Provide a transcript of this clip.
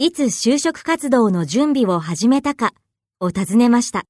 いつ就職活動の準備を始めたかを尋ねました。